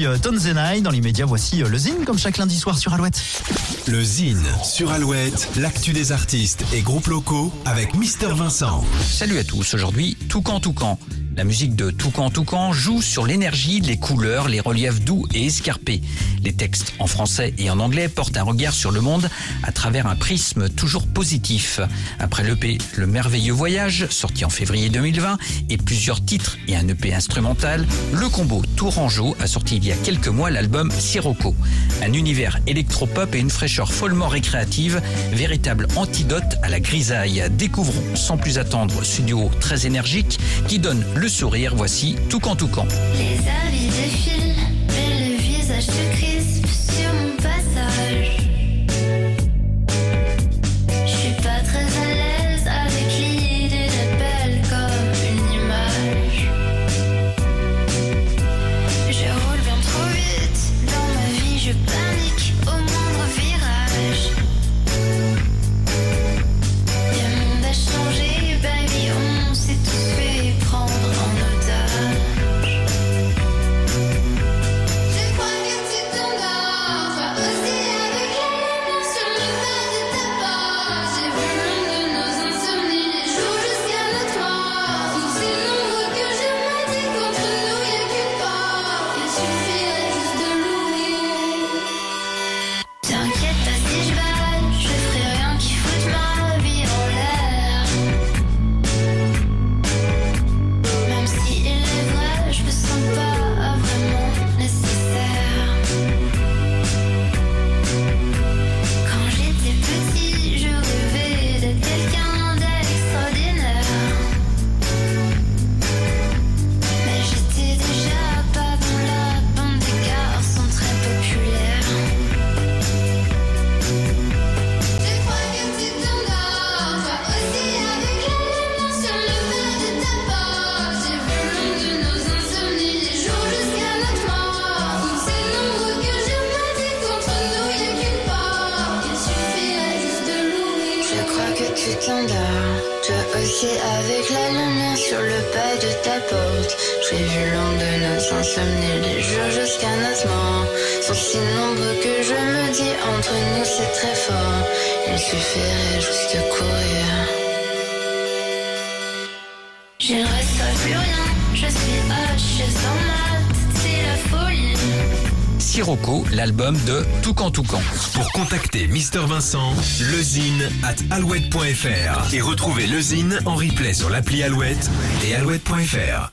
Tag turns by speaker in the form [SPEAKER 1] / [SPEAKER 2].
[SPEAKER 1] puis euh, Tonzenai. Dans l'immédiat, voici euh, le Zine, comme chaque lundi soir sur Alouette.
[SPEAKER 2] Le Zine sur Alouette, l'actu des artistes et groupes locaux avec Mister Vincent.
[SPEAKER 3] Salut à tous, aujourd'hui Toucan Toucan. La musique de Toucan Toucan joue sur l'énergie, les couleurs, les reliefs doux et escarpés. Les textes en français et en anglais portent un regard sur le monde à travers un prisme toujours positif. Après l'EP Le Merveilleux Voyage, sorti en février 2020, et plusieurs titres et un EP instrumental, le combo Tourangeau a sorti il y a quelques mois l'album Sirocco. Un univers électropop et une fraîcheur follement récréative, véritable antidote à la grisaille. Découvrons sans plus attendre ce duo très énergique qui donne le sourire. Voici Toucan Toucan.
[SPEAKER 4] Les mais que tu t'endors, toi aussi avec la lumière sur le pas de ta porte. J'ai vu l'ombre de nos insomnies, les jours jusqu'à notre mort. Sont si nombreux que je me dis entre nous c'est très fort. Il suffirait juste de courir. Je ne plus rien, je suis H sans maths, c'est la folie.
[SPEAKER 3] Sirocco, l'album de Toucan Toucan.
[SPEAKER 2] Pour contacter Mister Vincent, lezine at alouette.fr et retrouver lezine en replay sur l'appli Alouette et alouette.fr.